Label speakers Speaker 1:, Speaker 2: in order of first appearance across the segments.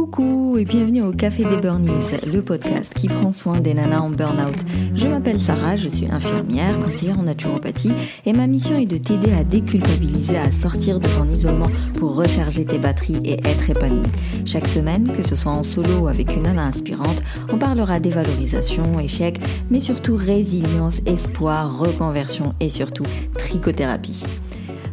Speaker 1: Coucou et bienvenue au Café des Burnies, le podcast qui prend soin des nanas en burn-out. Je m'appelle Sarah, je suis infirmière, conseillère en naturopathie et ma mission est de t'aider à déculpabiliser, à sortir de ton isolement pour recharger tes batteries et être épanouie. Chaque semaine, que ce soit en solo ou avec une nana inspirante, on parlera dévalorisation, échec, mais surtout résilience, espoir, reconversion et surtout trichothérapie.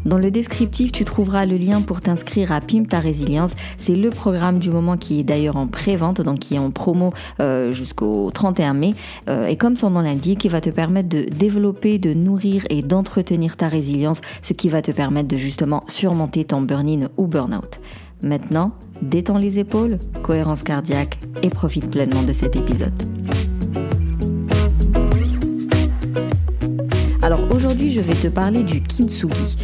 Speaker 1: Dans le descriptif, tu trouveras le lien pour t'inscrire à Pim ta résilience. C'est le programme du moment qui est d'ailleurs en pré-vente, donc qui est en promo euh, jusqu'au 31 mai. Euh, et comme son nom l'indique, il va te permettre de développer, de nourrir et d'entretenir ta résilience, ce qui va te permettre de justement surmonter ton burn-in ou burn-out. Maintenant, détends les épaules, cohérence cardiaque et profite pleinement de cet épisode. Alors aujourd'hui, je vais te parler du kintsugi.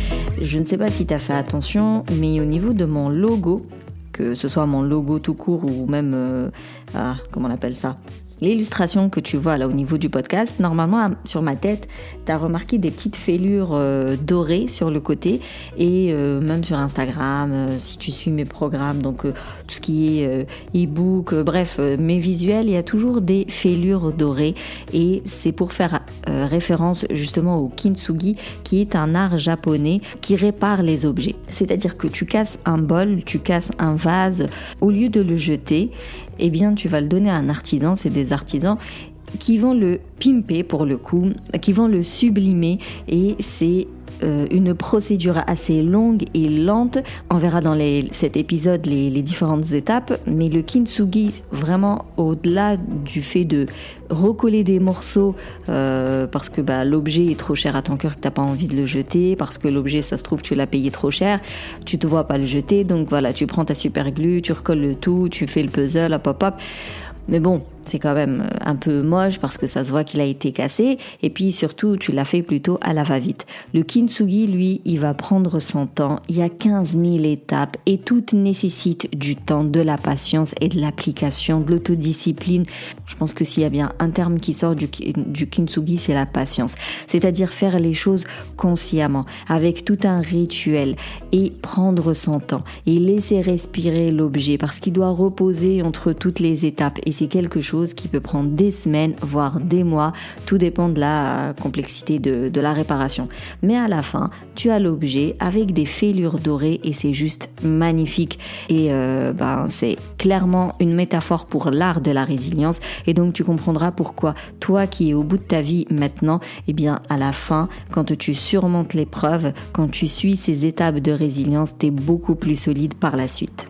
Speaker 1: Je ne sais pas si tu as fait attention, mais au niveau de mon logo, que ce soit mon logo tout court ou même, euh, ah, comment on appelle ça? L'illustration que tu vois là au niveau du podcast, normalement sur ma tête, tu as remarqué des petites fêlures euh, dorées sur le côté et euh, même sur Instagram, euh, si tu suis mes programmes, donc tout ce qui est e-book, bref, mes visuels, il y a toujours des fêlures dorées et c'est pour faire référence justement au kintsugi qui est un art japonais qui répare les objets. C'est-à-dire que tu casses un bol, tu casses un vase, au lieu de le jeter, eh bien tu vas le donner à un artisan, c'est des artisans qui vont le pimper pour le coup, qui vont le sublimer et c'est euh, une procédure assez longue et lente. On verra dans cet épisode les, différentes étapes, mais le kintsugi, vraiment au-delà du fait de recoller des morceaux euh, parce que bah, l'objet est trop cher à ton cœur que t'as pas envie de le jeter, parce que l'objet, ça se trouve, tu l'as payé trop cher, tu te vois pas le jeter, donc voilà, tu prends ta super glue, tu recolles le tout, tu fais le puzzle, hop hop hop. Mais bon, c'est quand même euh, un peu moche parce que ça se voit qu'il a été cassé et puis surtout tu l'as fait plutôt à la va-vite. Le kintsugi lui, il va prendre son temps, il y a 15 000 étapes et tout nécessite du temps, de la patience et de l'application, de l'autodiscipline. Je pense que s'il y a bien un terme qui sort du, du kintsugi, c'est la patience. C'est-à-dire faire les choses consciemment, avec tout un rituel et prendre son temps et laisser respirer l'objet parce qu'il doit reposer entre toutes les étapes et c'est quelque chose qui peut prendre des semaines, voire des mois. Tout dépend de la complexité de, la réparation. Mais à la fin, tu as l'objet avec des fêlures dorées et c'est juste magnifique. Et euh, ben, c'est clairement une métaphore pour l'art de la résilience. Et donc tu comprendras pourquoi toi qui es au bout de ta vie maintenant, eh bien à la fin, quand tu surmontes l'épreuve, quand tu suis ces étapes de résilience, tu es beaucoup plus solide par la suite.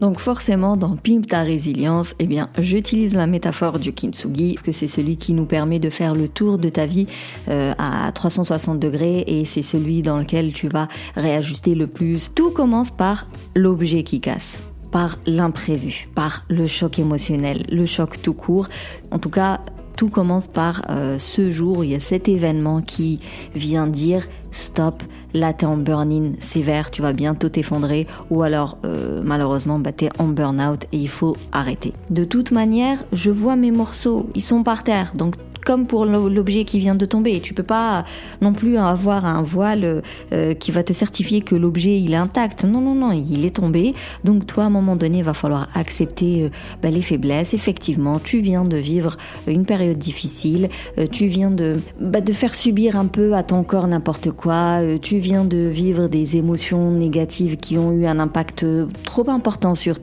Speaker 1: Donc forcément, dans Pimp ta résilience, eh bien, j'utilise la métaphore du kintsugi, parce que c'est celui qui nous permet de faire le tour de ta vie euh, à 360 degrés, et c'est celui dans lequel tu vas réajuster le plus. Tout commence par l'objet qui casse par l'imprévu, par le choc émotionnel, le choc tout court. En tout cas, tout commence par euh, ce jour, il y a cet événement qui vient dire stop, là t'es en burn-in sévère, tu vas bientôt t'effondrer, ou alors euh, malheureusement bah, t'es en burn-out et il faut arrêter. De toute manière, je vois mes morceaux, ils sont par terre, donc comme pour l'objet qui vient de tomber. Tu peux pas non plus avoir un voile euh, qui va te certifier que l'objet il est intact. Non, non, non, il est tombé. Donc toi, à un moment donné, il va falloir accepter euh, bah, les faiblesses. Effectivement, tu viens de vivre une période difficile. Euh, tu viens de, bah, de faire subir un peu à ton corps n'importe quoi. tu viens de vivre des émotions négatives qui ont eu un impact trop important sur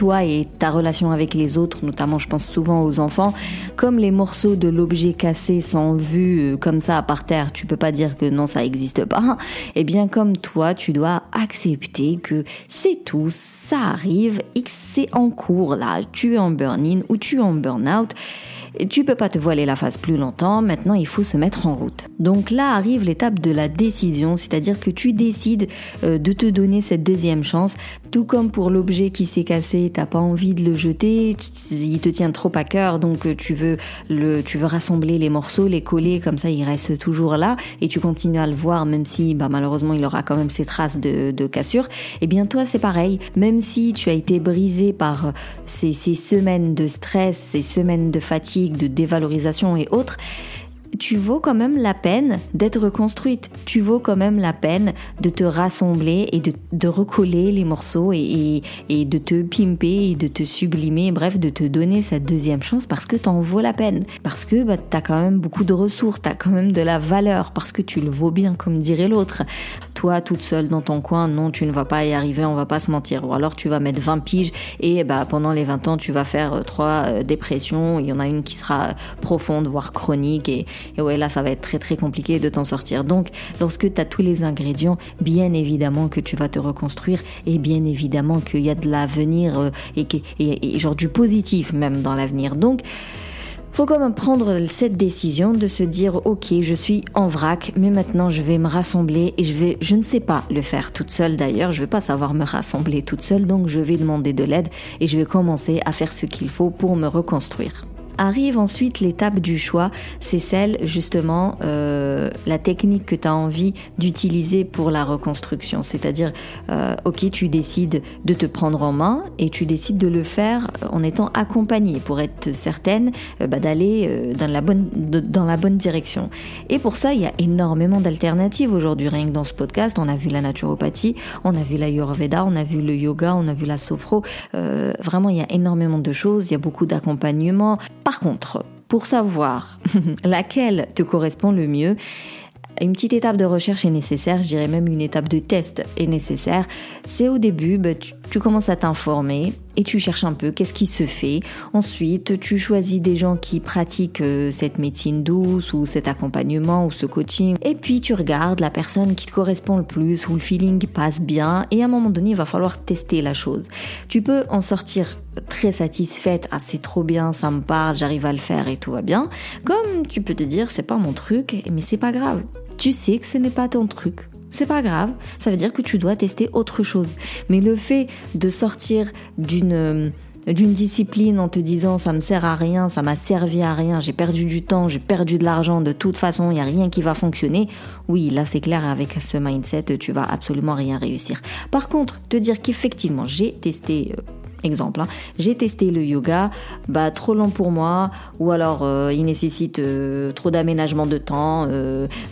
Speaker 1: toi et ta relation avec les autres, notamment je pense souvent aux enfants, comme les morceaux de l'objet cassé sont vus euh, comme ça par terre, tu peux pas dire que non ça existe pas. Et eh bien comme toi, tu dois accepter que c'est tout, ça arrive et que c'est en cours là, tu es en burn-in ou tu es en burn-out tu peux pas te voiler la face plus longtemps, maintenant il faut se mettre en route. Donc là arrive l'étape de la décision, c'est-à-dire que tu décides euh, de te donner cette deuxième chance, tout comme pour l'objet qui s'est cassé, t'as pas envie de le jeter, il te tient trop à cœur, donc euh, tu veux le, tu veux rassembler les morceaux, les coller, comme ça il reste toujours là, et tu continues à le voir, même si bah, malheureusement il aura quand même ses traces de, de cassure. Et eh bien toi c'est pareil, même si tu as été brisé par euh, ces, ces semaines de stress, ces semaines de fatigue, de dévalorisation et autres, tu vaux quand même la peine d'être reconstruite. Tu vaux quand même la peine de te rassembler et de, recoller les morceaux et, de te pimper et de te sublimer, bref, de te donner cette deuxième chance parce que t'en vaux la peine. Parce que bah, t'as quand même beaucoup de ressources, t'as quand même de la valeur, parce que tu le vaux bien, comme dirait l'autre. Toi, toute seule dans ton coin, non, tu ne vas pas y arriver, on va pas se mentir. Ou alors tu vas mettre 20 piges et bah, pendant les 20 ans, tu vas faire euh, trois euh, dépressions. Il y en a une qui sera profonde, voire chronique. Et, et ouais, là, ça va être très très compliqué de t'en sortir. Donc, lorsque tu as tous les ingrédients, bien évidemment que tu vas te reconstruire et bien évidemment qu'il y a de l'avenir euh, et, et, et genre du positif même dans l'avenir. Donc, faut quand même prendre cette décision de se dire ok je suis en vrac mais maintenant je vais me rassembler et je vais je ne sais pas le faire toute seule d'ailleurs je vais pas savoir me rassembler toute seule donc je vais demander de l'aide et je vais commencer à faire ce qu'il faut pour me reconstruire. Arrive ensuite l'étape du choix, c'est celle justement euh, la technique que tu as envie d'utiliser pour la reconstruction. C'est-à-dire, euh, ok, tu décides de te prendre en main et tu décides de le faire en étant accompagné pour être certaine euh, bah, d'aller dans, la bonne, dans la bonne direction. Et pour ça, il y a énormément d'alternatives aujourd'hui. Rien que dans ce podcast, on a vu la naturopathie, on a vu la Ayurveda, on a vu le yoga, on a vu la sophro. vraiment, il y a énormément de choses, il y a beaucoup d'accompagnement. Par contre, pour savoir laquelle te correspond le mieux, une petite étape de recherche est nécessaire, je dirais même une étape de test est nécessaire. C'est au début, bah, tu, commences à t'informer et tu cherches un peu qu'est-ce qui se fait. Ensuite, tu choisis des gens qui pratiquent euh, cette médecine douce ou cet accompagnement ou ce coaching. Et puis tu regardes la personne qui te correspond le plus, où le feeling passe bien. Et à un moment donné, il va falloir tester la chose. Tu peux en sortir très satisfaite, ah c'est trop bien, ça me parle, j'arrive à le faire et tout va bien. Comme tu peux te dire c'est pas mon truc, mais c'est pas grave. Tu sais que ce n'est pas ton truc. C'est pas grave, ça veut dire que tu dois tester autre chose. Mais le fait de sortir d'une euh, d'une discipline en te disant ça me sert à rien, ça m'a servi à rien, j'ai perdu du temps, j'ai perdu de l'argent, de toute façon, il n'y a rien qui va fonctionner. Oui, là c'est clair, avec ce mindset, tu vas absolument rien réussir. Par contre, te dire qu'effectivement, j'ai testé euh, Exemple, hein. j'ai testé le yoga, bah trop long pour moi, ou alors euh, il nécessite trop d'aménagement de temps.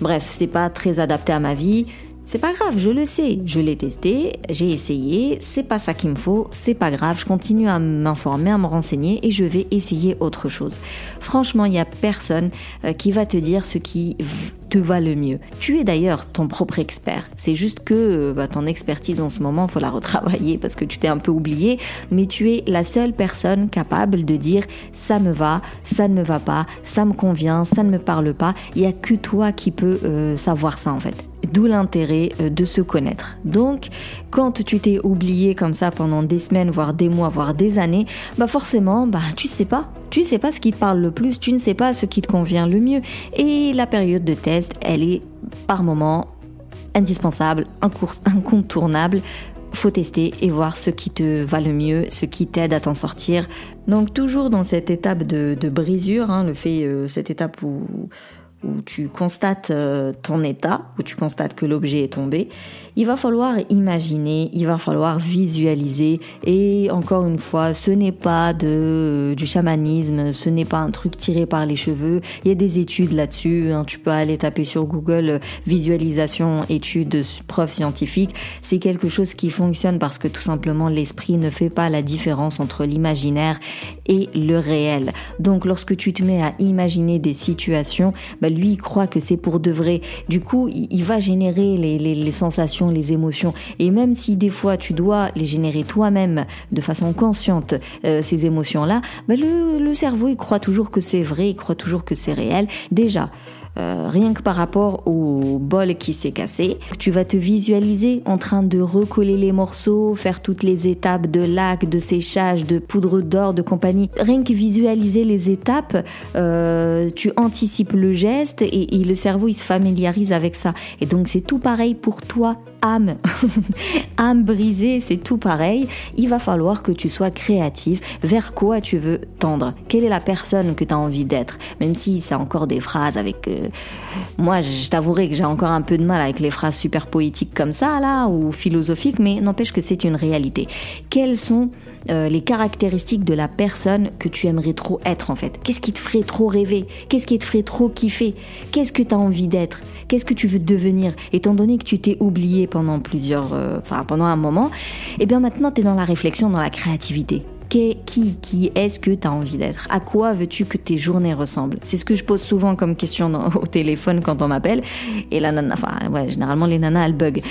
Speaker 1: Bref, c'est pas très adapté à ma vie. C'est pas grave, je le sais, je l'ai testé, j'ai essayé, c'est pas ça qu'il me faut, c'est pas grave, je continue à m'informer, à me renseigner et je vais essayer autre chose. Franchement, il y a personne qui va te dire ce qui te va le mieux. Tu es d'ailleurs ton propre expert. C'est juste que euh, bah, ton expertise en ce moment, faut la retravailler parce que tu t'es un peu oublié, mais tu es la seule personne capable de dire ça me va, ça ne me va pas, ça me convient, ça ne me parle pas. Il y a que toi qui peux euh, savoir ça en fait. D'où l'intérêt euh, de se connaître. Donc, quand tu t'es oublié comme ça pendant des semaines, voire des mois, voire des années, bah forcément, bah tu sais pas. Tu sais pas ce qui te parle le plus, tu ne sais pas ce qui te convient le mieux. Et la période de test, elle est par moment indispensable, incontournable. Faut tester et voir ce qui te va le mieux, ce qui t'aide à t'en sortir. Donc toujours dans cette étape de, brisure, hein, le fait, euh, cette étape où tu constates euh, ton état, où tu constates que l'objet est tombé, il va falloir imaginer, il va falloir visualiser. Et encore une fois, ce n'est pas de, euh, du chamanisme, ce n'est pas un truc tiré par les cheveux. Il y a des études là-dessus. Hein. Tu peux aller taper sur Google euh, visualisation, études, preuves scientifiques. C'est quelque chose qui fonctionne parce que tout simplement l'esprit ne fait pas la différence entre l'imaginaire et le réel. Donc lorsque tu te mets à imaginer des situations, bah, lui, il croit que c'est pour de vrai. Du coup, il, va générer les, sensations, les émotions. Et même si des fois tu dois les générer toi-même de façon consciente, euh, ces émotions-là, le, le cerveau, il croit toujours que c'est vrai, il croit toujours que c'est réel. Déjà, euh, rien que par rapport au bol qui s'est cassé. Tu vas te visualiser en train de recoller les morceaux, faire toutes les étapes de lac, de séchage, de poudre d'or, de compagnie. Rien que visualiser les étapes, euh, tu anticipes le geste et, et le cerveau il se familiarise avec ça. Et donc c'est tout pareil pour toi âme, âme brisée, c'est tout pareil. Il va falloir que tu sois créatif vers quoi tu veux tendre? Quelle est la personne que tu as envie d'être? Même si c'est encore des phrases avec... Euh, moi, je t'avouerai que j'ai encore un peu de mal avec les phrases super poétiques comme ça, là, ou philosophiques, mais n'empêche que c'est une réalité. Quelles sont euh, les caractéristiques de la personne que tu aimerais trop être en fait? Qu'est-ce qui te ferait trop rêver? Qu'est-ce qui te ferait trop kiffer? Qu'est-ce que tu as envie d'être? Qu'est-ce que tu veux devenir? Étant donné que tu t'es oublié pendant plusieurs, euh, pendant un moment, et eh bien maintenant tu es dans la réflexion, dans la créativité. Qui, qui est-ce que tu as envie d'être? À quoi veux-tu que tes journées ressemblent? C'est ce que je pose souvent comme question au téléphone quand on m'appelle. Et la nana, enfin, ouais, généralement les nanas, elles bug.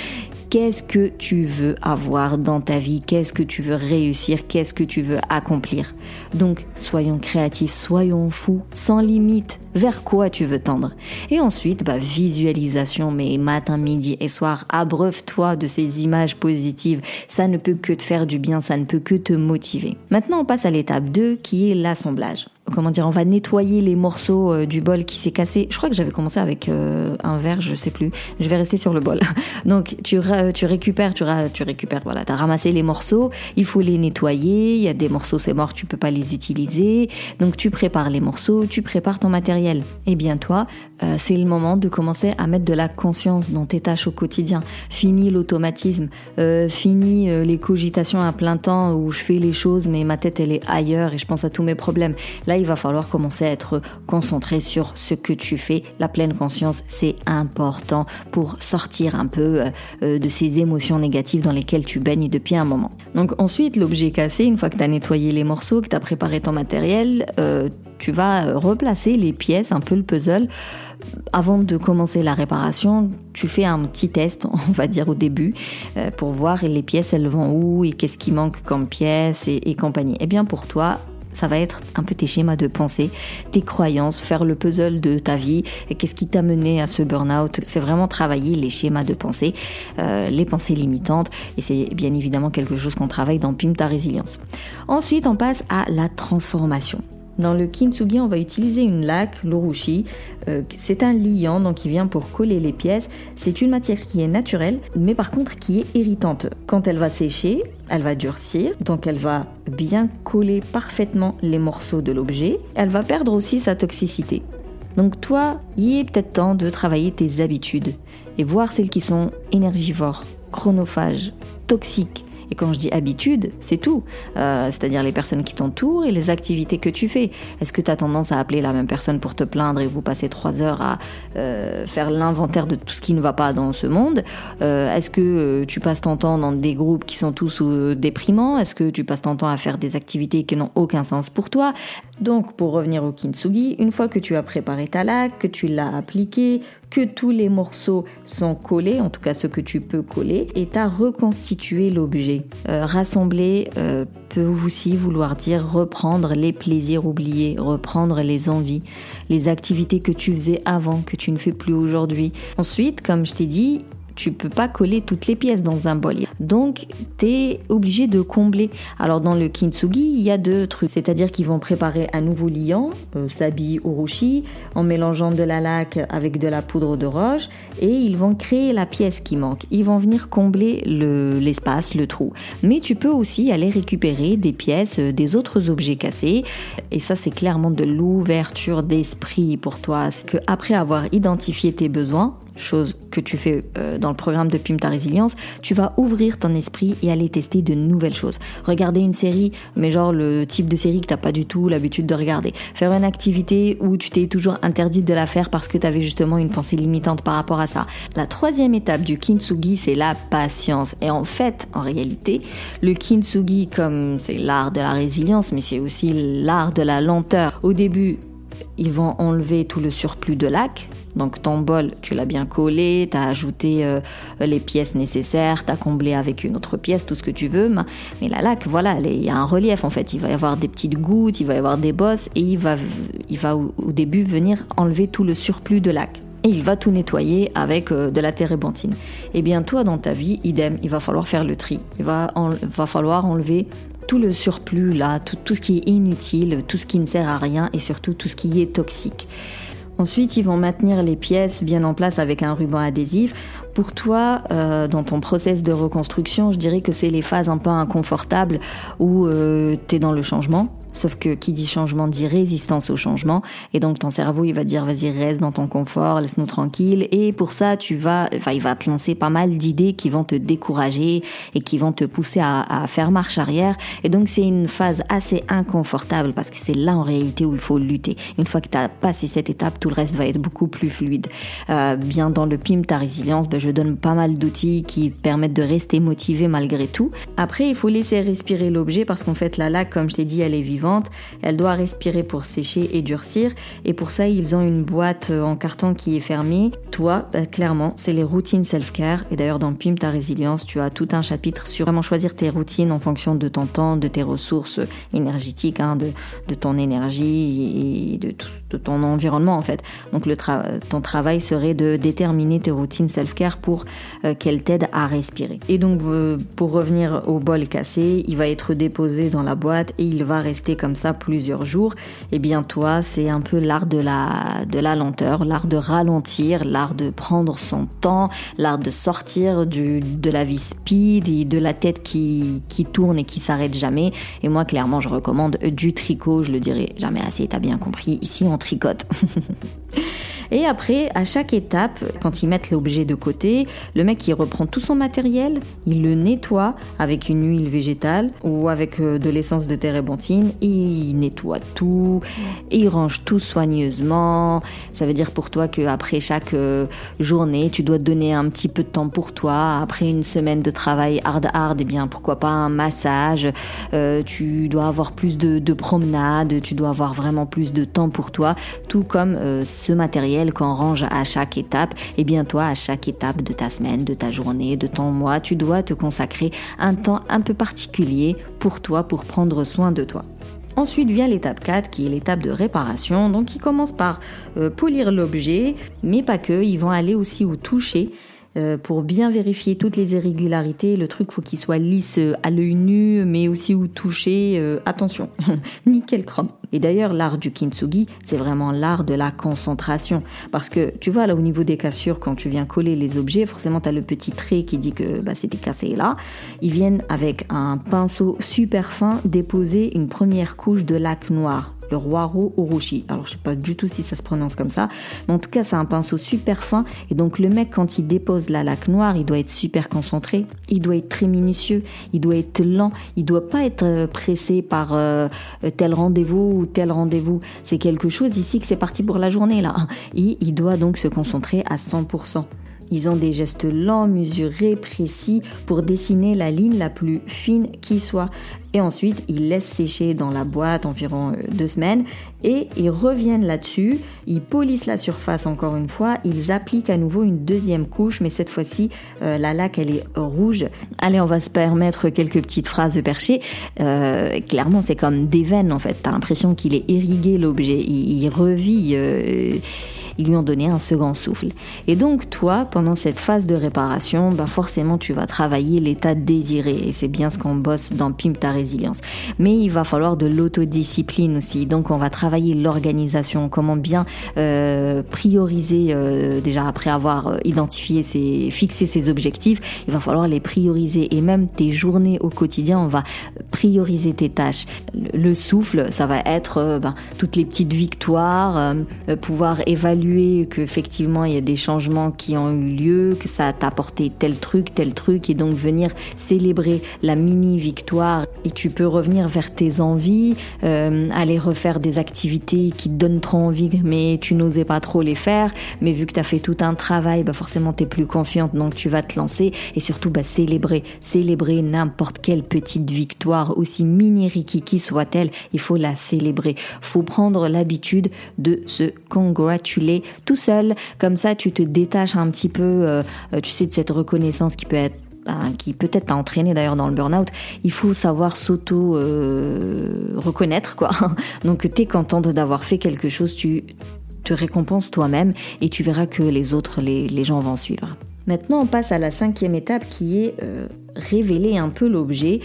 Speaker 1: Qu'est-ce que tu veux avoir dans ta vie? Qu'est-ce que tu veux réussir? Qu'est-ce que tu veux accomplir? Donc, soyons créatifs, soyons fous, sans limite. Vers quoi tu veux tendre? Et ensuite, bah, visualisation, mais matin, midi et soir, abreuve-toi de ces images positives. Ça ne peut que te faire du bien, ça ne peut que te motiver. Maintenant, on passe à l'étape 2 qui est l'assemblage comment dire, on va nettoyer les morceaux euh, du bol qui s'est cassé. Je crois que j'avais commencé avec euh, un verre, je sais plus. Je vais rester sur le bol. Donc tu, récupères, tu, récupères, voilà, t'as ramassé les morceaux, il faut les nettoyer. Il y a des morceaux, c'est mort, tu peux pas les utiliser. Donc tu prépares les morceaux, tu prépares ton matériel. Et bien toi, euh, c'est le moment de commencer à mettre de la conscience dans tes tâches au quotidien. Fini l'automatisme, fini les cogitations à plein temps où je fais les choses mais ma tête elle est ailleurs et je pense à tous mes problèmes. Là il va falloir commencer à être concentré sur ce que tu fais. La pleine conscience, c'est important pour sortir un peu euh, euh, de ces émotions négatives dans lesquelles tu baignes depuis un moment. Donc ensuite, l'objet cassé, une fois que tu as nettoyé les morceaux, que tu as préparé ton matériel, euh, tu vas replacer les pièces, un peu le puzzle. Avant de commencer la réparation, tu fais un petit test, on va dire au début, pour voir les pièces, elles vont où et qu'est-ce qui manque comme pièces et, et compagnie. Et eh bien pour toi, ça va être un peu tes schémas de pensée, tes croyances, faire le puzzle de ta vie qu'est-ce qui t'a mené à ce burn-out. C'est vraiment travailler les schémas de pensée, euh, les pensées limitantes et c'est bien évidemment quelque chose qu'on travaille dans Pim ta résilience. Ensuite, on passe à la transformation. Dans le kintsugi, on va utiliser une laque, l'urushi. Euh, c'est un liant, donc il vient pour coller les pièces. C'est une matière qui est naturelle, mais par contre qui est irritante. Quand elle va sécher, elle va durcir, donc elle va bien coller parfaitement les morceaux de l'objet. Elle va perdre aussi sa toxicité. Donc toi, il est peut-être temps de travailler tes habitudes et voir celles qui sont énergivores, chronophages, toxiques, et quand je dis habitude, c'est tout. Euh, c'est-à-dire les personnes qui t'entourent et les activités que tu fais. Est-ce que tu as tendance à appeler la même personne pour te plaindre et vous passez trois heures à euh, faire l'inventaire de tout ce qui ne va pas dans ce monde? Euh, Est-ce que tu passes ton temps dans des groupes qui sont tous déprimants? Est-ce que tu passes ton temps à faire des activités qui n'ont aucun sens pour toi? Donc, pour revenir au kintsugi, une fois que tu as préparé ta laque, que tu l'as appliqué, que tous les morceaux sont collés, en tout cas ceux que tu peux coller, et tu as reconstitué l'objet. Euh, rassembler euh, peut aussi vouloir dire reprendre les plaisirs oubliés, reprendre les envies, les activités que tu faisais avant, que tu ne fais plus aujourd'hui. Ensuite, comme je t'ai dit, tu peux pas coller toutes les pièces dans un bol. Donc, tu es obligé de combler. Alors, dans le kintsugi, il y a deux trucs. C'est-à-dire qu'ils vont préparer un nouveau liant, euh, sabi urushi, en mélangeant de la laque avec de la poudre de roche et ils vont créer la pièce qui manque. Ils vont venir combler l'espace, le, trou. Mais tu peux aussi aller récupérer des pièces, euh, des autres objets cassés. Et ça, c'est clairement de l'ouverture d'esprit pour toi. Que après avoir identifié tes besoins, chose que tu fais euh, dans le programme de Pim ta résilience, tu vas ouvrir ton esprit et aller tester de nouvelles choses. Regarder une série, mais genre le type de série que t'as pas du tout l'habitude de regarder. Faire une activité où tu t'es toujours interdite de la faire parce que tu avais justement une pensée limitante par rapport à ça. La troisième étape du kintsugi, c'est la patience. Et en fait, en réalité, le kintsugi, comme c'est l'art de la résilience, mais c'est aussi l'art de la lenteur. Au début, ils vont enlever tout le surplus de lac. Donc ton bol, tu l'as bien collé, tu as ajouté euh, les pièces nécessaires, tu as comblé avec une autre pièce, tout ce que tu veux. Mais la lac, voilà, il y a un relief en fait. Il va y avoir des petites gouttes, il va y avoir des bosses et il va, il va au, début venir enlever tout le surplus de lac. Et il va tout nettoyer avec euh, de la térébenthine. Et bien toi dans ta vie, idem, il va falloir faire le tri. Il va, va falloir enlever tout le surplus là, tout, tout, ce qui est inutile, tout ce qui ne sert à rien et surtout tout ce qui est toxique. Ensuite, ils vont maintenir les pièces bien en place avec un ruban adhésif Pour toi, euh, dans ton process de reconstruction, je dirais que c'est les phases un peu inconfortables où euh, tu es dans le changement, Sauf que qui dit changement dit résistance au changement. Et donc ton cerveau, il va dire vas-y, reste dans ton confort, laisse-nous tranquille. Et pour ça, tu vas, enfin, il va te lancer pas mal d'idées qui vont te décourager et qui vont te pousser à, faire marche arrière. Et donc c'est une phase assez inconfortable parce que c'est là en réalité où il faut lutter. Une fois que tu as passé cette étape, tout le reste va être beaucoup plus fluide. Euh, bien dans le PIM, ta résilience, ben, je donne pas mal d'outils qui permettent de rester motivé malgré tout. Après, il faut laisser respirer l'objet parce qu'en fait, la laque, comme je l'ai dit, elle est vivante elle doit respirer pour sécher et durcir. Et pour ça, ils ont une boîte euh, en carton qui est fermée. Toi, bah, clairement, c'est les routines self-care. Et d'ailleurs, dans PIM, ta résilience, tu as tout un chapitre sur vraiment choisir tes routines en fonction de ton temps, de tes ressources énergétiques, hein, de, ton énergie et de, ton environnement, en fait. Donc, ton travail serait de déterminer tes routines self-care pour euh, qu'elles t'aident à respirer. Et donc, pour revenir au bol cassé, il va être déposé dans la boîte et il va rester comme ça plusieurs jours, eh bien toi, c'est un peu l'art de la, de la lenteur, l'art de ralentir, l'art de prendre son temps, l'art de sortir de la vie speed et de la tête qui, qui tourne et qui s'arrête jamais. Et moi, clairement, je recommande du tricot, je le dirai jamais assez, t'as bien compris, ici on tricote. Et après, à chaque étape, quand ils mettent l'objet de côté, le mec il reprend tout son matériel, il le nettoie avec une huile végétale ou avec euh, de l'essence de térébenthine, il nettoie tout, il range tout soigneusement. Ça veut dire pour toi qu'après chaque euh, journée, tu dois te donner un petit peu de temps pour toi. Après une semaine de travail hard hard, et eh bien pourquoi pas un massage. Euh, tu dois avoir plus de, de promenades, tu dois avoir vraiment plus de temps pour toi, tout comme ce matériel qu'on range à chaque étape, et eh bien toi, à chaque étape de ta semaine, de ta journée, de ton mois, tu dois te consacrer un temps un peu particulier pour toi, pour prendre soin de toi. Ensuite vient l'étape 4 qui est l'étape de réparation. Donc ils commencent par euh, polir l'objet, mais pas que, ils vont aller aussi au toucher pour bien vérifier toutes les irrégularités. Le truc faut qu'il soit lisse euh, à l'œil nu, mais aussi où toucher. Euh, attention, nickel chrome. Et d'ailleurs, l'art du kintsugi, c'est vraiment l'art de la concentration. Parce que tu vois, là, au niveau des cassures, quand tu viens coller les objets, forcément, tu as le petit trait qui dit que bah, c'était cassé là. Ils viennent avec un pinceau super fin déposer une première couche de lac noir le Roiro Orochi. Alors je sais pas du tout si ça se prononce comme ça, mais en tout cas c'est un pinceau super fin et donc le mec quand il dépose la laque noire, il doit être super concentré, il doit être très minutieux, il doit être lent, il doit pas être euh, pressé par euh, tel rendez-vous ou tel rendez-vous. C'est quelque chose ici que c'est parti pour la journée là. Et il doit donc se concentrer à 100%. Ils ont des gestes lents, mesurés, précis pour dessiner la ligne la plus fine qui soit. Et ensuite, ils laissent sécher dans la boîte environ euh, deux semaines et ils reviennent là-dessus. Ils polissent la surface encore une fois. Ils appliquent à nouveau une deuxième couche, mais cette fois-ci, euh, la laque, elle est rouge. Allez, on va se permettre quelques petites phrases perchées. Euh, clairement, c'est comme des veines en fait. T'as l'impression qu'il est irrigué l'objet. Il, revit ils lui ont donné un second souffle. Et donc toi, pendant cette phase de réparation, bah forcément tu vas travailler l'état désiré et c'est bien ce qu'on bosse dans Pimp ta résilience. Mais il va falloir de l'autodiscipline aussi. Donc on va travailler l'organisation, comment bien euh, prioriser euh, déjà après avoir euh, identifié ses, fixé ses objectifs, il va falloir les prioriser et même tes journées au quotidien, on va prioriser tes tâches. Le souffle, ça va être ben, toutes les petites victoires, pouvoir évaluer qu'effectivement il y a des changements qui ont eu lieu, que ça t'a apporté tel truc, tel truc, et donc venir célébrer la mini victoire. Et tu peux revenir vers tes envies, euh, aller refaire des activités qui te donnent trop envie, mais tu n'osais pas trop les faire. Mais vu que tu as fait tout un travail, bah forcément tu es plus confiante, donc tu vas te lancer et surtout bah, célébrer, célébrer n'importe quelle petite victoire, aussi mini rikiki soit-elle, il faut la célébrer. Faut prendre l'habitude de se congratuler tout seul. Comme ça, tu te détaches un petit peu, euh, euh, tu sais, de cette reconnaissance qui peut être ben, qui peut-être t'a entraîné d'ailleurs dans le burn-out, il faut savoir s'auto euh, reconnaître quoi. Donc t'es contente d'avoir fait quelque chose, tu te récompenses toi-même et tu verras que les autres, les, gens vont suivre. Maintenant, on passe à la cinquième étape qui est révéler un peu l'objet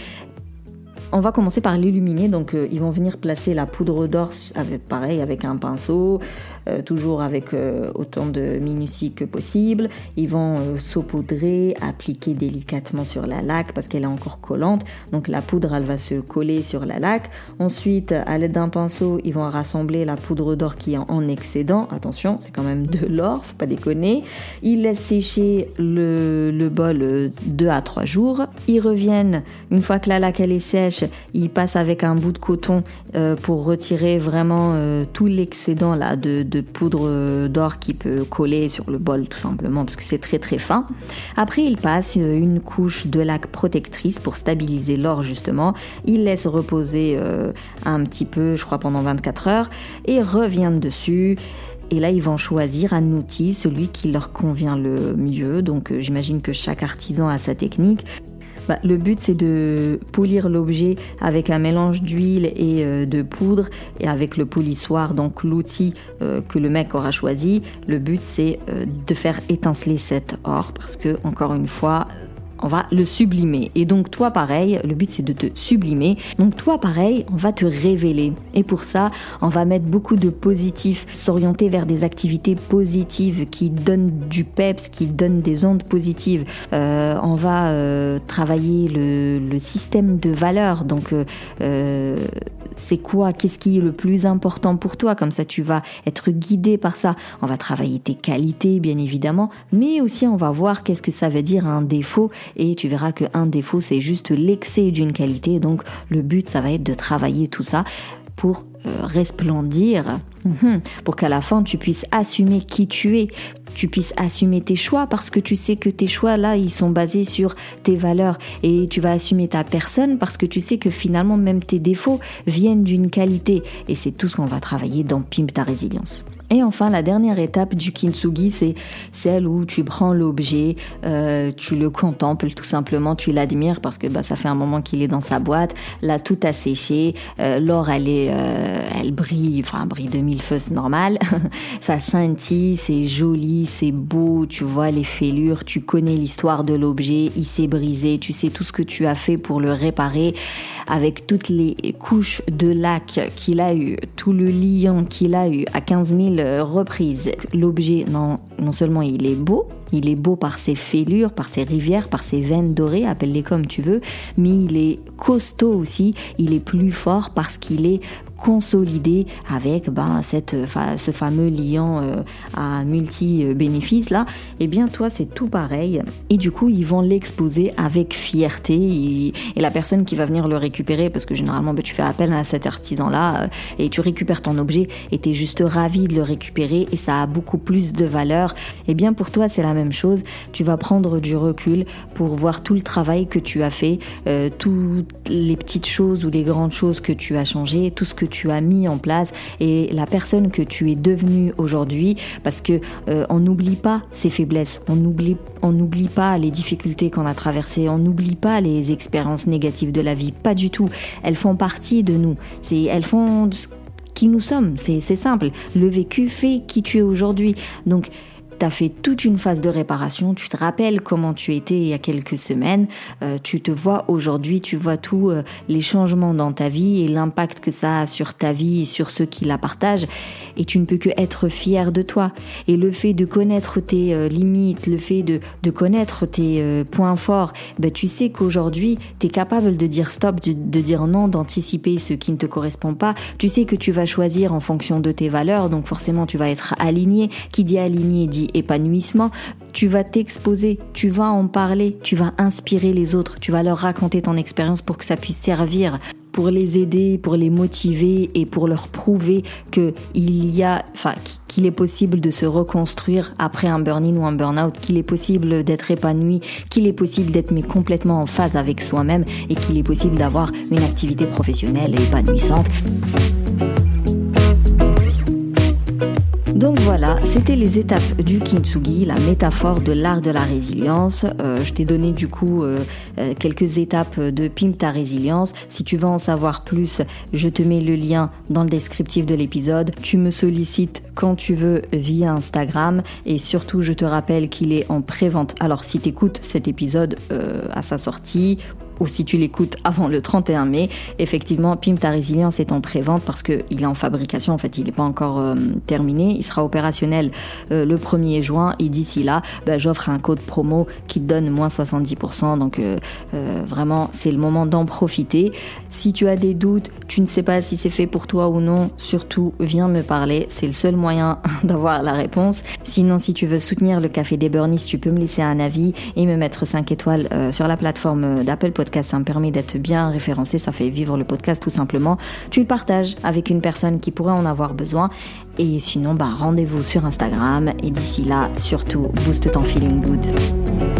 Speaker 1: On va commencer par l'illuminer. Donc, ils vont venir placer la poudre d'or, avec, pareil, avec un pinceau, euh, toujours avec euh, autant de minutie que possible. Ils vont saupoudrer, appliquer délicatement sur la laque parce qu'elle est encore collante. Donc, la poudre, elle va se coller sur la laque. Ensuite, à l'aide d'un pinceau, ils vont rassembler la poudre d'or qui est en excédent. Attention, c'est quand même de l'or, faut pas déconner. Ils laissent sécher le, bol 2 à 3 jours. Ils reviennent une fois que la laque elle est sèche, il passe avec un bout de coton euh, pour retirer vraiment euh, tout l'excédent là de, poudre d'or qui peut coller sur le bol tout simplement parce que c'est très très fin. Après il passe euh, une couche de laque protectrice pour stabiliser l'or justement. Il laisse reposer un petit peu, je crois pendant 24 heures et revient dessus. Et là, ils vont choisir un outil, celui qui leur convient le mieux. Donc, j'imagine que chaque artisan a sa technique. Bah, le but c'est de polir l'objet avec un mélange d'huile et euh, de poudre et avec le polissoir, donc l'outil euh, que le mec aura choisi. Le but c'est euh, de faire étinceler cet or parce que encore une fois on va le sublimer. Et donc toi pareil, le but c'est de te sublimer. Donc toi pareil, on va te révéler. Et pour ça, on va mettre beaucoup de positifs, s'orienter vers des activités positives qui donnent du peps, qui donnent des ondes positives. Euh, on va euh, travailler le, le, système de valeurs. Donc euh, c'est quoi, qu'est-ce qui est le plus important pour toi? Comme ça, tu vas être guidé par ça. On va travailler tes qualités, bien évidemment, mais aussi on va voir qu'est-ce que ça veut dire un défaut. Et tu verras qu'un défaut, c'est juste l'excès d'une qualité. Donc, le but, ça va être de travailler tout ça pour resplendir, mhm, pour qu'à la fin tu puisses assumer qui tu es, tu puisses assumer tes choix parce que tu sais que tes choix là ils sont basés sur tes valeurs. Et tu vas assumer ta personne parce que tu sais que finalement même tes défauts viennent d'une qualité. Et c'est tout ce qu'on va travailler dans Pimp ta résilience. Et enfin, la dernière étape du kintsugi, c'est celle où tu prends l'objet, euh, tu le contemples tout simplement, tu l'admires parce que bah, ça fait un moment qu'il est dans sa boîte. Là, tout a séché, euh, l'or, elle est, euh, elle brille, enfin, brille de mille feux, c'est normal. ça scintille, c'est joli, c'est beau, tu vois les fêlures, tu connais l'histoire de l'objet, il s'est brisé, tu sais tout ce que tu as fait pour le réparer avec toutes les couches de lac qu'il a eu, tout le liant qu'il a eu à 15 000 reprises. L'objet, non, non seulement il est beau, il est beau par ses fêlures, par ses rivières, par ses veines dorées, appelle-les comme tu veux, mais il est costaud aussi, il est plus fort parce qu'il est consolidé avec ben, cette, ce fameux liant euh, à multi-bénéfices là, et eh bien toi c'est tout pareil. Et du coup ils vont l'exposer avec fierté et, la personne qui va venir le récupérer, parce que généralement ben, tu fais appel à cet artisan là euh, et tu récupères ton objet et tu es juste ravi de le récupérer et ça a beaucoup plus de valeur. Et eh bien pour toi c'est la même chose, tu vas prendre du recul pour voir tout le travail que tu as fait, euh, toutes les petites choses ou les grandes choses que tu as changé, tout ce que tu as mis en place et la personne que tu es devenue aujourd'hui parce que euh, on n'oublie pas ses faiblesses, on n'oublie on n'oublie pas les difficultés qu'on a traversées, on n'oublie pas les expériences négatives de la vie, pas du tout. Elles font partie de nous. C'est elles font qui nous sommes, c'est simple. Le vécu fait qui tu es aujourd'hui. Donc tu as fait toute une phase de réparation, tu te rappelles comment tu étais il y a quelques semaines, euh, tu te vois aujourd'hui, tu vois tous euh, les changements dans ta vie et l'impact que ça a sur ta vie et sur ceux qui la partagent, et tu ne peux que être fier de toi. Et le fait de connaître tes euh, limites, le fait de, de connaître tes points forts, ben, tu sais qu'aujourd'hui, tu es capable de dire stop, de, de dire non, d'anticiper ce qui ne te correspond pas, tu sais que tu vas choisir en fonction de tes valeurs, donc forcément tu vas être aligné. Qui dit aligné dit épanouissement, tu vas t'exposer, tu vas en parler, tu vas inspirer les autres, tu vas leur raconter ton expérience pour que ça puisse servir pour les aider, pour les motiver et pour leur prouver que il y a, enfin, qu'il est possible de se reconstruire après un burn-in ou un burn-out, qu'il est possible d'être épanoui, qu'il est possible d'être mais complètement en phase avec soi-même et qu'il est possible d'avoir une activité professionnelle épanouissante. Donc voilà, c'était les étapes du kintsugi, la métaphore de l'art de la résilience. Euh, je t'ai donné du coup euh, euh, quelques étapes de Pimp ta résilience. Si tu veux en savoir plus, je te mets le lien dans le descriptif de l'épisode. Tu me sollicites quand tu veux via Instagram et surtout je te rappelle qu'il est en pré-vente. Alors si tu écoutes cet épisode à sa sortie ou si tu l'écoutes avant le 31 mai, effectivement, Pim ta résilience est en pré-vente parce qu'il est en fabrication, en fait, il n'est pas encore euh, terminé. Il sera opérationnel euh, le 1er juin et d'ici là, bah, j'offre un code promo qui te donne moins 70%. Donc euh, vraiment, c'est le moment d'en profiter. Si tu as des doutes, tu ne sais pas si c'est fait pour toi ou non, surtout viens me parler. C'est le seul moyen d'avoir la réponse. Sinon, si tu veux soutenir le Café des Burnies, tu peux me laisser un avis et me mettre 5 étoiles sur la plateforme d'Apple Podcast. Ça me permet d'être bien référencé. Ça fait vivre le podcast tout simplement. Tu le partages avec une personne qui pourrait en avoir besoin. Et sinon, bah, rendez-vous sur Instagram. Et d'ici là, surtout, booste ton feeling good.